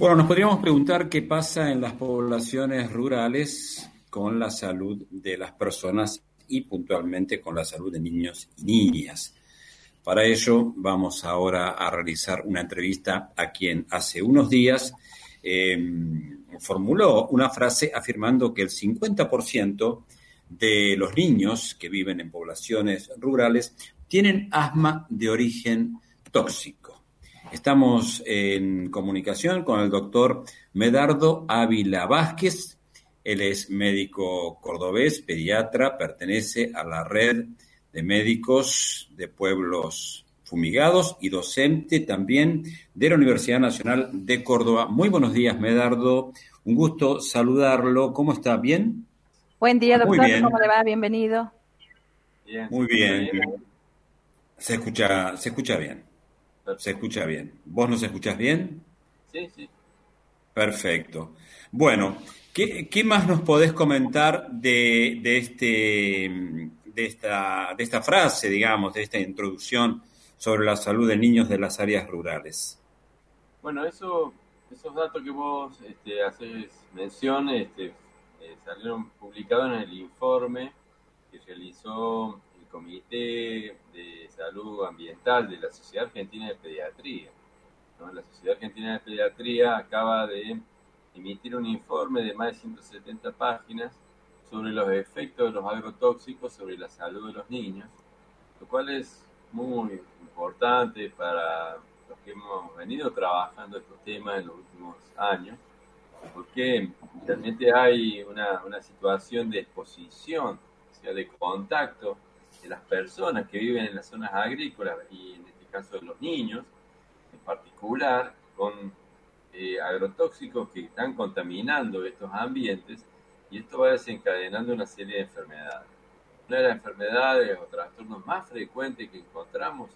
Bueno, nos podríamos preguntar qué pasa en las poblaciones rurales con la salud de las personas y puntualmente con la salud de niños y niñas. Para ello vamos ahora a realizar una entrevista a quien hace unos días em, formuló una frase afirmando que el 50% de los niños que viven en poblaciones rurales tienen asma de origen tóxico. Estamos en comunicación con el doctor Medardo Ávila Vázquez. Él es médico cordobés, pediatra, pertenece a la red de médicos de pueblos fumigados y docente también de la Universidad Nacional de Córdoba. Muy buenos días, Medardo. Un gusto saludarlo. ¿Cómo está? ¿Bien? Buen día, doctor. ¿Cómo le va? Bienvenido. Muy bien. Se escucha, se escucha bien. Se escucha bien. ¿Vos nos escuchás bien? Sí, sí. Perfecto. Bueno, ¿qué, más nos podés comentar de, este, de, esta, de esta frase, digamos, de esta introducción sobre la salud de niños de las áreas rurales? Bueno, eso, esos datos que vos este, haces mención este, eh, salieron publicados en el informe que realizó Comité de Salud Ambiental de la Sociedad Argentina de Pediatría. La Sociedad Argentina de Pediatría acaba de emitir un informe de más de 170 páginas sobre los efectos de los agrotóxicos sobre la salud de los niños, lo cual es muy importante para los que hemos venido trabajando estos temas en los últimos años, porque realmente hay una, una situación de exposición, o sea, de contacto las personas que viven en las zonas agrícolas y en este caso de los niños en particular con eh, agrotóxicos que están contaminando estos ambientes y esto va desencadenando una serie de enfermedades. Una de las enfermedades o trastornos más frecuentes que encontramos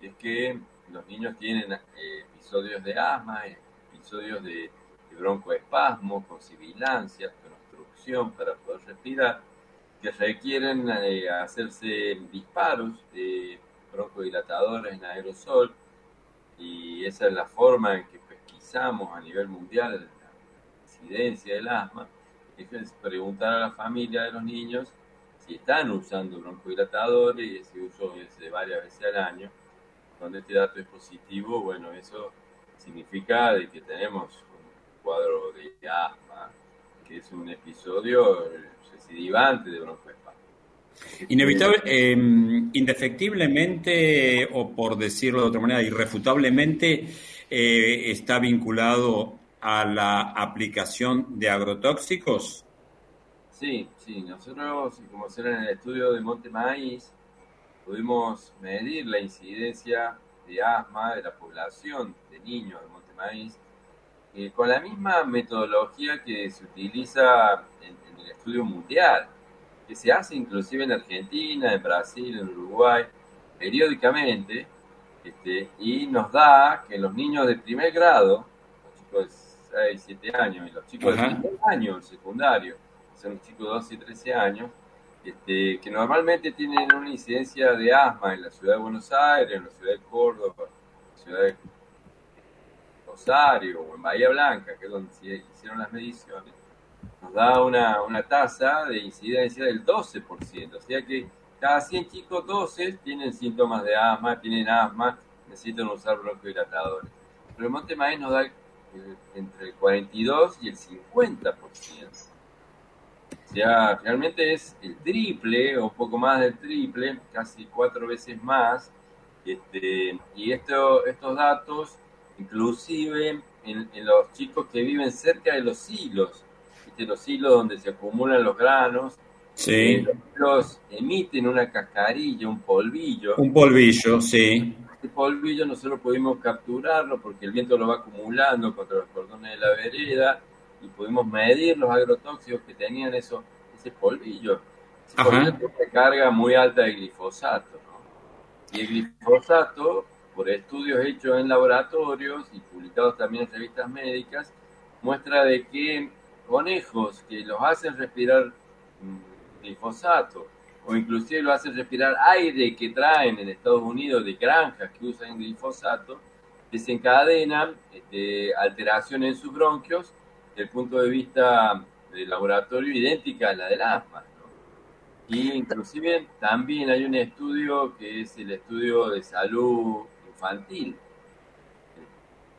es que los niños tienen eh, episodios de asma, episodios de, de broncoespasmo, con sibilancia, con obstrucción para poder respirar que requieren eh, hacerse disparos de broncodilatadores en aerosol y esa es la forma en que pesquisamos a nivel mundial la incidencia del asma, es preguntar a la familia de los niños si están usando broncodilatadores y ese uso es de varias veces al año. Cuando este dato es positivo, bueno, eso significa de que tenemos un cuadro de asma, que es un episodio recidivante de broncoespasmo. Inevitable, em, indefectiblemente, o por decirlo de otra manera, irrefutablemente, eh, está vinculado a la aplicación de agrotóxicos. Sí, sí, nosotros, como era en el estudio de Monte Maíz, pudimos medir la incidencia de asma de la población de niños de Monte Maíz eh, con la misma metodología que se utiliza en, el estudio mundial, que se hace inclusive en Argentina, en Brasil, en Uruguay, periódicamente, este, y nos da que los niños de primer grado, los chicos de 6, 7 años, y los chicos de primer año, secundario, son los chicos de 12 y 13 años, este, que normalmente tienen una incidencia de asma en la ciudad de Buenos Aires, en la ciudad de Córdoba, en la ciudad de Rosario o en Bahía Blanca, que es donde se hicieron las mediciones, nos da una, una tasa de incidencia del 12%. O sea que cada 100 chicos, 12 tienen síntomas de asma, tienen asma, necesitan usar broncodilatadores. Pero el Monte Maíz nos da entre el 42 y el 50%. O sea, realmente es el triple o un poco más del triple, casi cuatro veces más. Este, y esto, estos datos inclusive en, los chicos que viven cerca de los hilos, los hilos donde se acumulan los granos, sí. Eh, los emiten una cascarilla, un polvillo. Un polvillo, sí. Este polvillo nosotros pudimos capturarlo porque el viento lo va acumulando contra los cordones de la vereda y pudimos medir los agrotóxicos que tenían eso, ese polvillo. Ese polvillo tiene una carga muy alta de glifosato. Y el glifosato por estudios hechos en laboratorios y publicados también en revistas médicas, muestra de que conejos que los hacen respirar mm, glifosato o inclusive lo hacen respirar aire que traen en Estados Unidos de granjas que usan glifosato, desencadenan este, alteraciones en sus bronquios desde el punto de vista del laboratorio idéntica a la del asma. Y inclusive también hay un estudio que es el estudio de salud infantil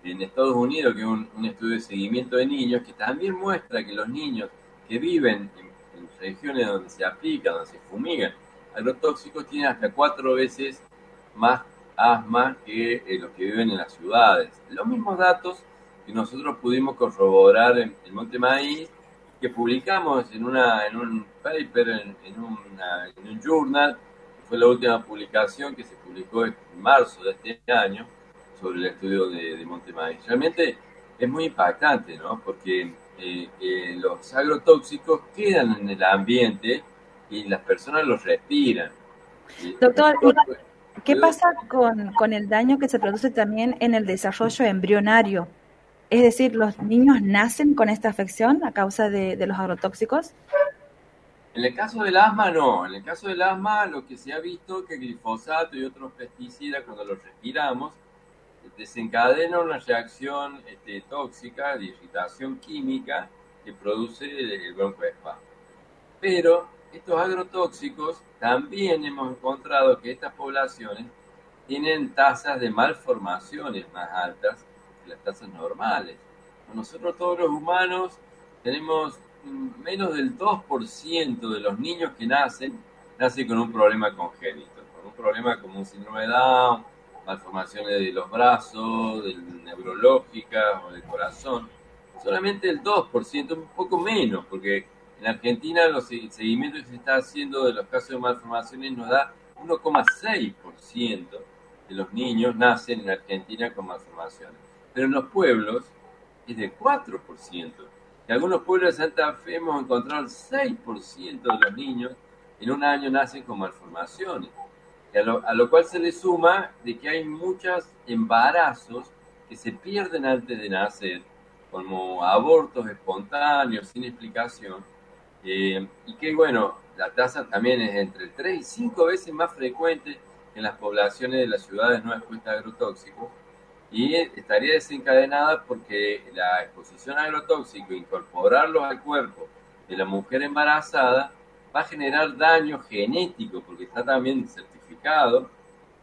en Estados Unidos, que es un, estudio de seguimiento de niños, que también muestra que los niños que viven en, regiones donde se aplica, donde se fumigan agrotóxicos, tienen hasta cuatro veces más asma que eh, los que viven en las ciudades. Los mismos datos que nosotros pudimos corroborar en, el Monte Maíz que publicamos en, una, en un paper, en, en, un journal, fue la última publicación que se publicó en marzo de este año sobre el estudio de, de Maíz. Realmente es muy impactante, ¿no? Porque eh, eh, los agrotóxicos quedan en el ambiente y las personas los respiran. Doctor, ¿qué pasa con, con el daño que se produce también en el desarrollo embrionario? Es decir, ¿los niños nacen con esta afección a causa de, los agrotóxicos? En el caso del asma, no. En el caso del asma, lo que se ha visto es que el glifosato y otros pesticidas, cuando los respiramos, desencadenan una reacción este, tóxica de irritación química que produce el broncoespasmo. Pero estos agrotóxicos también hemos encontrado que estas poblaciones tienen tasas de malformaciones más altas las tasas normales. Nosotros todos los humanos tenemos menos del 2% de los niños que nacen, nacen con un problema congénito, con un problema como un síndrome de Down, malformaciones de los brazos, de neurológicas o del corazón. Solamente el 2%, un poco menos, porque en Argentina los seguimientos que se está haciendo de los casos de malformaciones nos da 1,6% de los niños nacen en Argentina con malformaciones pero en los pueblos es de 4%. En algunos pueblos de Santa Fe hemos encontrado el 6% de los niños en un año nacen con malformaciones. A lo, a lo, cual se le suma de que hay muchos embarazos que se pierden antes de nacer, como abortos espontáneos sin explicación, eh, y que bueno, la tasa también es entre 3 y 5 veces más frecuente en las poblaciones de las ciudades no expuestas a agrotóxicos, y estaría desencadenada porque la exposición a agrotóxico, incorporarlos al cuerpo de la mujer embarazada, va a generar daño genético, porque está también certificado,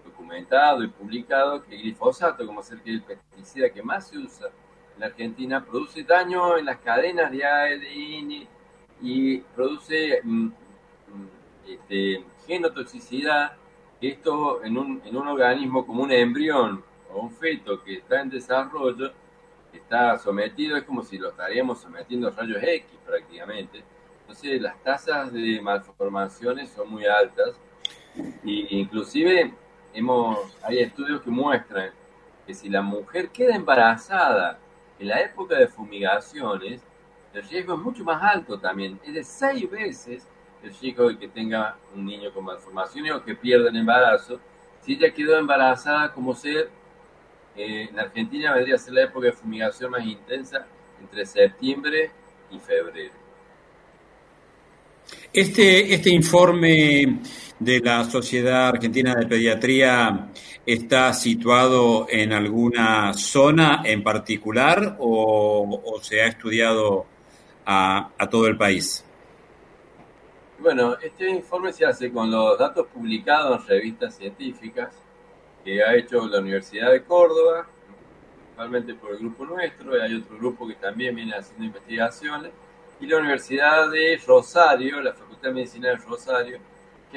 documentado y publicado que el glifosato, como es el pesticida que más se usa en la Argentina, produce daño en las cadenas de ADN y produce mm, mm, este, genotoxicidad, esto en un, en un organismo como un embrión un feto que está en desarrollo, está sometido, es como si lo estaríamos sometiendo a rayos X prácticamente. Entonces las tasas de malformaciones son muy altas e inclusive hemos, hay estudios que muestran que si la mujer queda embarazada en la época de fumigaciones, el riesgo es mucho más alto también, es de seis veces el riesgo de que tenga un niño con malformaciones o que pierda el embarazo, si ella quedó embarazada como ser en Argentina vendría a ser la época de fumigación más intensa entre septiembre y febrero. Este, este informe de la Sociedad Argentina de Pediatría está situado en alguna zona en particular o, se ha estudiado a, a, todo el país? Bueno, este informe se hace con los datos publicados en revistas científicas que ha hecho la Universidad de Córdoba, principalmente por el grupo nuestro, y hay otro grupo que también viene haciendo investigaciones, y la Universidad de Rosario, la Facultad de Medicina de Rosario,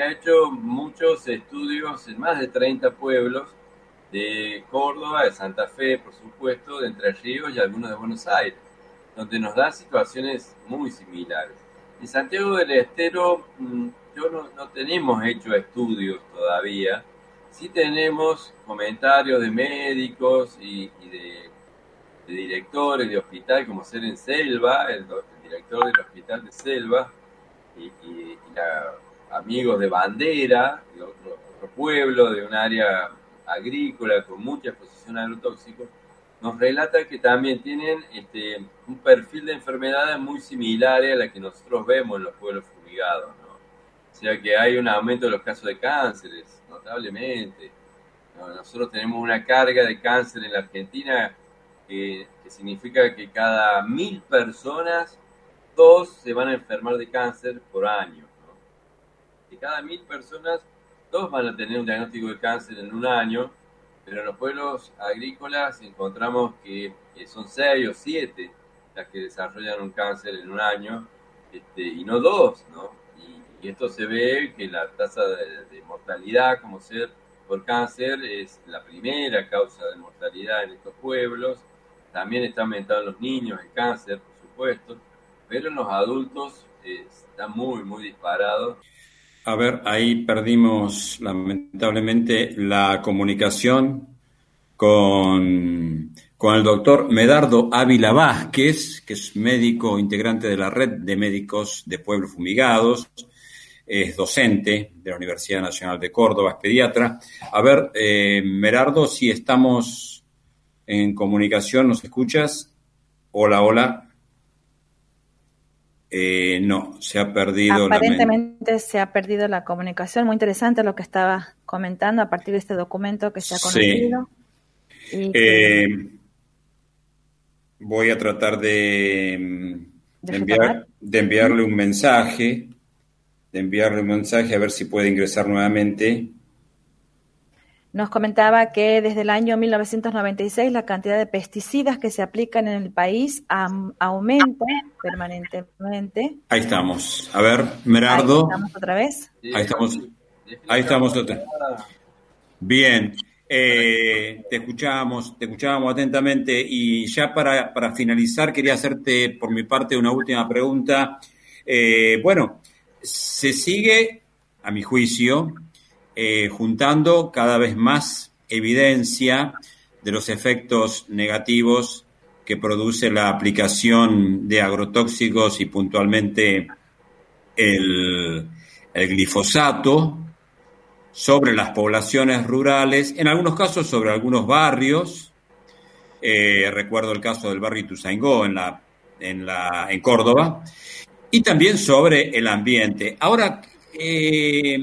ha hecho muchos estudios en más de 30 pueblos de Córdoba, de Santa Fe, por supuesto, de Entre Ríos y algunos de Buenos Aires, donde nos da situaciones muy similares. En Santiago del Estero, mm, yo no, tenemos hecho estudios todavía, Sí tenemos comentarios de médicos y, de, directores de hospital, como ser en Selva, el, director del hospital de Selva, y, amigos de Bandera, de otro, pueblo, de un área agrícola con mucha exposición a agrotóxicos, nos relata que también tienen este, un perfil de enfermedades muy similares a la que nosotros vemos en los pueblos fumigados. ¿no? O sea que hay un aumento de los casos de cánceres, notablemente. nosotros tenemos una carga de cáncer en la Argentina que, significa que cada mil personas, dos se van a enfermar de cáncer por año. De cada mil personas, dos van a tener un diagnóstico de cáncer en un año, pero en los pueblos agrícolas encontramos que, son seis o siete las que desarrollan un cáncer en un año, este, y no dos, ¿no? Y, esto se ve que la tasa de, mortalidad como ser por cáncer es la primera causa de mortalidad en estos pueblos. También está aumentando en los niños el cáncer, por supuesto, pero en los adultos eh, está muy, muy disparado. A ver, ahí perdimos lamentablemente la comunicación con, con el doctor Medardo Ávila Vázquez, que es médico integrante de la red de médicos de pueblos fumigados, es docente de la Universidad Nacional de Córdoba, es pediatra. A ver, eh, Merardo, si estamos en comunicación, ¿nos escuchas? Hola, hola. Eh, no, se ha perdido. Aparentemente se ha perdido la comunicación. Muy interesante lo que estaba comentando a partir de este documento que se ha conocido. Eh, voy a tratar de, enviar, de enviarle un mensaje de enviarle un mensaje a ver si puede ingresar nuevamente. Nos comentaba que desde el año 1996 la cantidad de pesticidas que se aplican en el país aumenta permanentemente. Ahí estamos. A ver, Merardo. Ahí estamos otra vez. Ahí estamos. Ahí estamos otra. Bien. Eh, te escuchábamos, te escuchábamos atentamente y ya para, para, finalizar quería hacerte por mi parte una última pregunta. Eh, bueno, se sigue, a mi juicio, eh, juntando cada vez más evidencia de los efectos negativos que produce la aplicación de agrotóxicos y puntualmente el, glifosato sobre las poblaciones rurales, en algunos casos sobre algunos barrios. Eh, recuerdo el caso del barrio Ituzaingó en, la, en, la, en Córdoba, y también sobre el ambiente. Ahora, eh,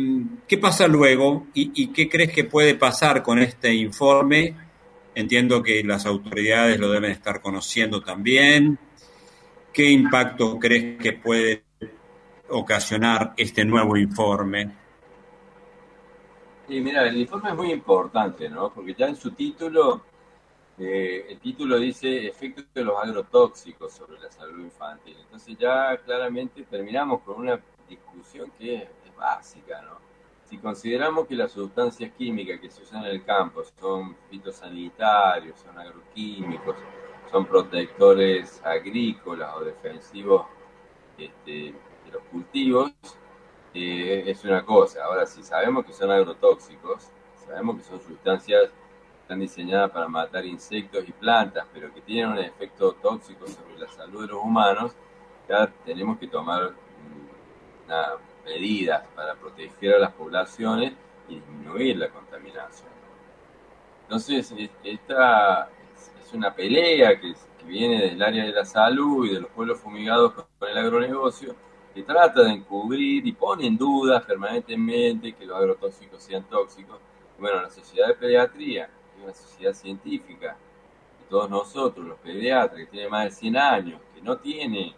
¿qué pasa luego y, qué crees que puede pasar con este informe? Entiendo que las autoridades lo deben estar conociendo también. ¿Qué impacto crees que puede ocasionar este nuevo informe? Sí, mira, el informe es muy importante, ¿no? Porque ya en su título eh, el título dice efectos de los agrotóxicos sobre la salud infantil. Entonces ya claramente terminamos con una discusión que es, básica, ¿no? Si consideramos que las sustancias químicas que se usan en el campo son fitosanitarios, son agroquímicos, son protectores agrícolas o defensivos este, de los cultivos, eh, es una cosa. Ahora, si sabemos que son agrotóxicos, sabemos que son sustancias están diseñadas para matar insectos y plantas, pero que tienen un efecto tóxico sobre la salud de los humanos, ya tenemos que tomar mm, medidas para proteger a las poblaciones y disminuir la contaminación. Entonces, esta es una pelea que, viene del área de la salud y de los pueblos fumigados con el agronegocio, que trata de encubrir y pone en duda permanentemente que los agrotóxicos sean tóxicos. Bueno, la Sociedad de Pediatría una sociedad científica, y todos nosotros, los pediatras, que tiene más de 100 años, que no tiene,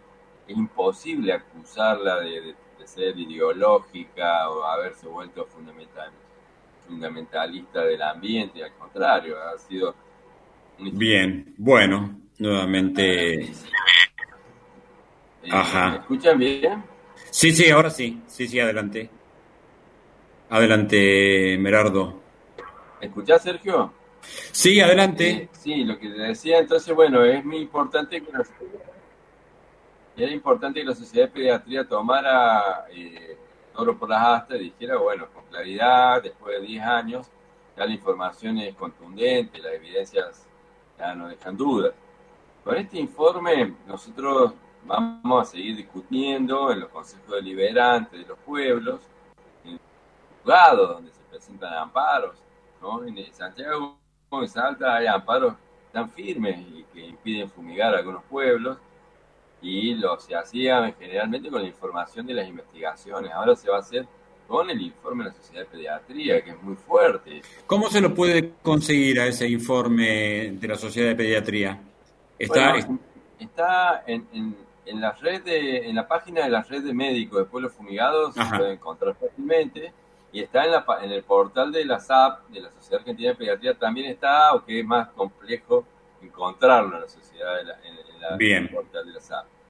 es imposible acusarla de, ser ideológica o haberse vuelto fundamental, fundamentalista del ambiente, al contrario, ha sido... Bien, bueno, nuevamente... Eh, Ajá. ¿Me escuchan bien? Sí, sí, ahora sí, sí, sí, adelante. Adelante, Merardo. ¿Me escuchás, Sergio? Sí, adelante. Eh, sí, lo que te decía, entonces, bueno, es muy importante que la, era importante que la Sociedad de Pediatría tomara eh, todo por las astas y dijera, bueno, con claridad, después de 10 años, ya la información es contundente, las evidencias ya no dejan dudas. Con este informe nosotros vamos a seguir discutiendo en los consejos deliberantes de los pueblos, en el juzgado donde se presentan amparos, ¿no? En Santiago en Salta hay amparos tan firmes y que impiden fumigar algunos pueblos y lo se hacía generalmente con la información de las investigaciones. Ahora se va a hacer con el informe de la Sociedad de Pediatría, que es muy fuerte. ¿Cómo se lo puede conseguir a ese informe de la Sociedad de Pediatría? Está, está en, en, la red en la página de la red de médicos de pueblos fumigados, se puede encontrar fácilmente. Y está en, la, en el portal de la SAP, de la Sociedad Argentina de Pediatría, también está, aunque es más complejo encontrarlo en la sociedad, en, la, en el portal de la SAP.